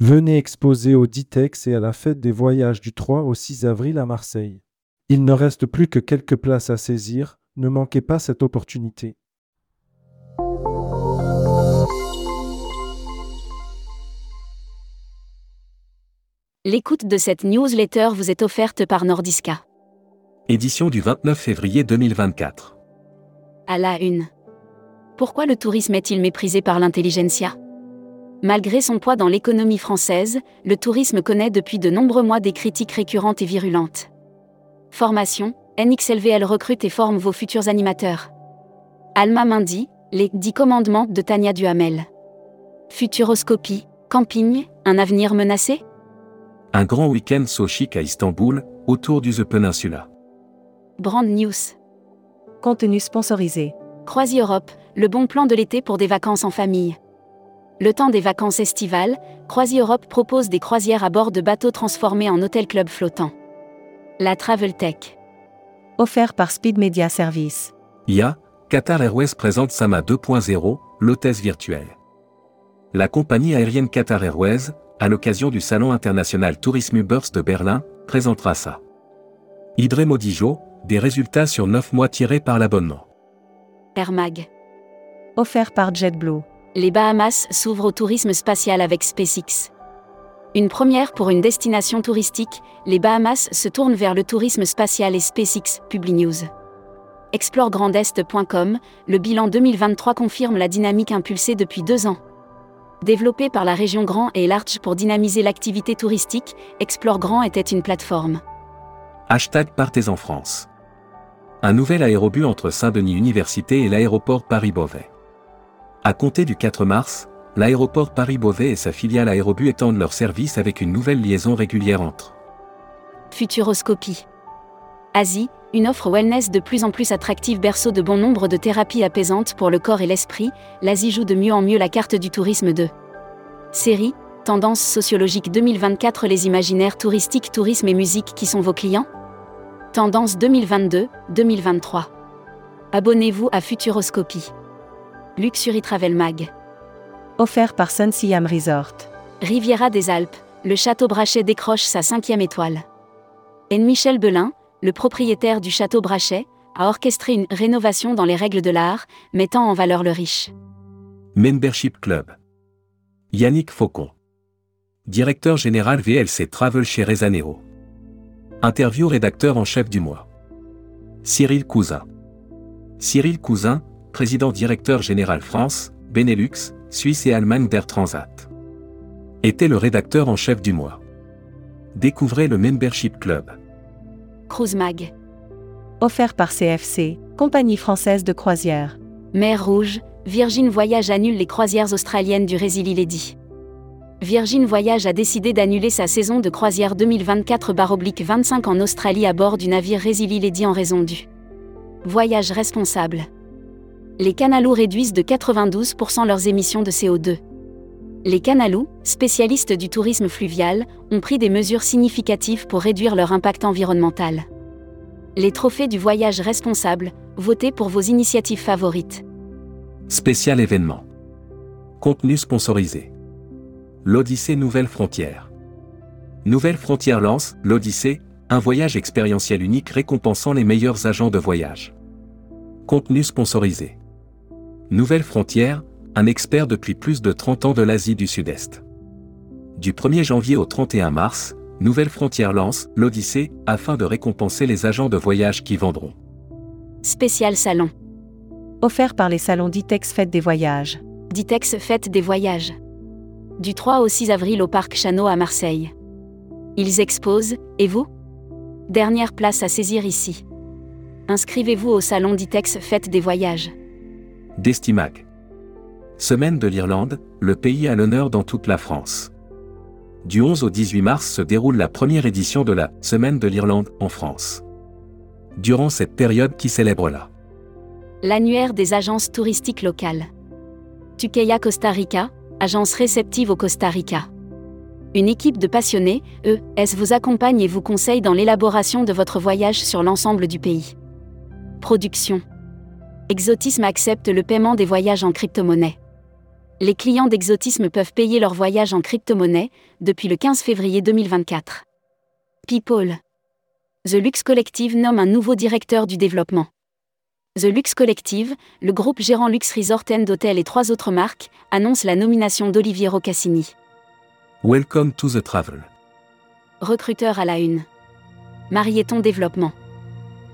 Venez exposer au Ditex et à la fête des voyages du 3 au 6 avril à Marseille. Il ne reste plus que quelques places à saisir, ne manquez pas cette opportunité. L'écoute de cette newsletter vous est offerte par Nordiska. Édition du 29 février 2024. À la une. Pourquoi le tourisme est-il méprisé par l'intelligentsia? Malgré son poids dans l'économie française, le tourisme connaît depuis de nombreux mois des critiques récurrentes et virulentes. Formation, NXLVL recrute et forme vos futurs animateurs. Alma Mindy, les 10 commandements de Tania Duhamel. Futuroscopie, camping, un avenir menacé? Un grand week-end so chic à Istanbul, autour du The Peninsula. Brand News. Contenu sponsorisé. Croisi Europe, le bon plan de l'été pour des vacances en famille. Le temps des vacances estivales, Croisi Europe propose des croisières à bord de bateaux transformés en hôtel-club flottant. La Travel Tech. Offert par Speed Media Service. IA, Qatar Airways présente Sama 2.0, l'hôtesse virtuelle. La compagnie aérienne Qatar Airways, à l'occasion du Salon international Tourisme Burst de Berlin, présentera ça. Idré Modijo, des résultats sur 9 mois tirés par l'abonnement. Air Mag. Offert par JetBlue. Les Bahamas s'ouvrent au tourisme spatial avec SpaceX. Une première pour une destination touristique, les Bahamas se tournent vers le tourisme spatial et SpaceX, PubliNews. ExploreGrandEst.com, le bilan 2023 confirme la dynamique impulsée depuis deux ans. Développé par la région Grand et Large pour dynamiser l'activité touristique, Explore Grand était une plateforme. Hashtag Partez en France. Un nouvel aérobus entre Saint-Denis Université et l'aéroport Paris-Beauvais. À compter du 4 mars, l'aéroport Paris-Beauvais et sa filiale Aérobus étendent leur service avec une nouvelle liaison régulière entre Futuroscopie. Asie, une offre wellness de plus en plus attractive berceau de bon nombre de thérapies apaisantes pour le corps et l'esprit, l'Asie joue de mieux en mieux la carte du tourisme de série, tendance sociologique 2024 Les imaginaires touristiques, tourisme et musique qui sont vos clients Tendance 2022-2023. Abonnez-vous à Futuroscopie. Luxury Travel Mag. Offert par Sun Siam Resort. Riviera des Alpes, le château Brachet décroche sa cinquième étoile. Et Michel Belin, le propriétaire du château Brachet, a orchestré une rénovation dans les règles de l'art, mettant en valeur le riche. Membership Club. Yannick Faucon. Directeur général VLC Travel chez Rezanero. Interview rédacteur en chef du mois. Cyril Cousin. Cyril Cousin, président directeur général France, Benelux, Suisse et Allemagne d'Air Transat. Était le rédacteur en chef du mois. Découvrez le Membership Club. Cruise Mag. Offert par CFC, compagnie française de croisière. Mer Rouge, Virgin Voyage annule les croisières australiennes du Resili Lady. Virgin Voyage a décidé d'annuler sa saison de croisière 2024-25 en Australie à bord du navire Resili Lady en raison du voyage responsable. Les Canalous réduisent de 92% leurs émissions de CO2. Les Canalous, spécialistes du tourisme fluvial, ont pris des mesures significatives pour réduire leur impact environnemental. Les trophées du voyage responsable, votez pour vos initiatives favorites. Spécial événement. Contenu sponsorisé. L'Odyssée Nouvelle Frontière. Nouvelle Frontière lance, l'Odyssée, un voyage expérientiel unique récompensant les meilleurs agents de voyage. Contenu sponsorisé. Nouvelle Frontière, un expert depuis plus de 30 ans de l'Asie du Sud-Est. Du 1er janvier au 31 mars, Nouvelle Frontière lance l'Odyssée afin de récompenser les agents de voyage qui vendront. Spécial salon. Offert par les salons Ditex Fête des Voyages. Ditex Fête des Voyages. Du 3 au 6 avril au Parc Chano à Marseille. Ils exposent, et vous? Dernière place à saisir ici. Inscrivez-vous au salon Ditex Fête des Voyages. Destimag. Semaine de l'Irlande, le pays à l'honneur dans toute la France. Du 11 au 18 mars se déroule la première édition de la Semaine de l'Irlande en France. Durant cette période qui célèbre la L'annuaire des agences touristiques locales. Tukeya Costa Rica, agence réceptive au Costa Rica. Une équipe de passionnés, ES vous accompagne et vous conseille dans l'élaboration de votre voyage sur l'ensemble du pays. Production. Exotisme accepte le paiement des voyages en crypto-monnaie. Les clients d'Exotisme peuvent payer leur voyage en crypto-monnaie depuis le 15 février 2024. People. The Lux Collective nomme un nouveau directeur du développement. The Lux Collective, le groupe gérant Lux Resort and Hotel et trois autres marques, annonce la nomination d'Olivier Rocassini. Welcome to the travel. Recruteur à la une. Marieton Développement.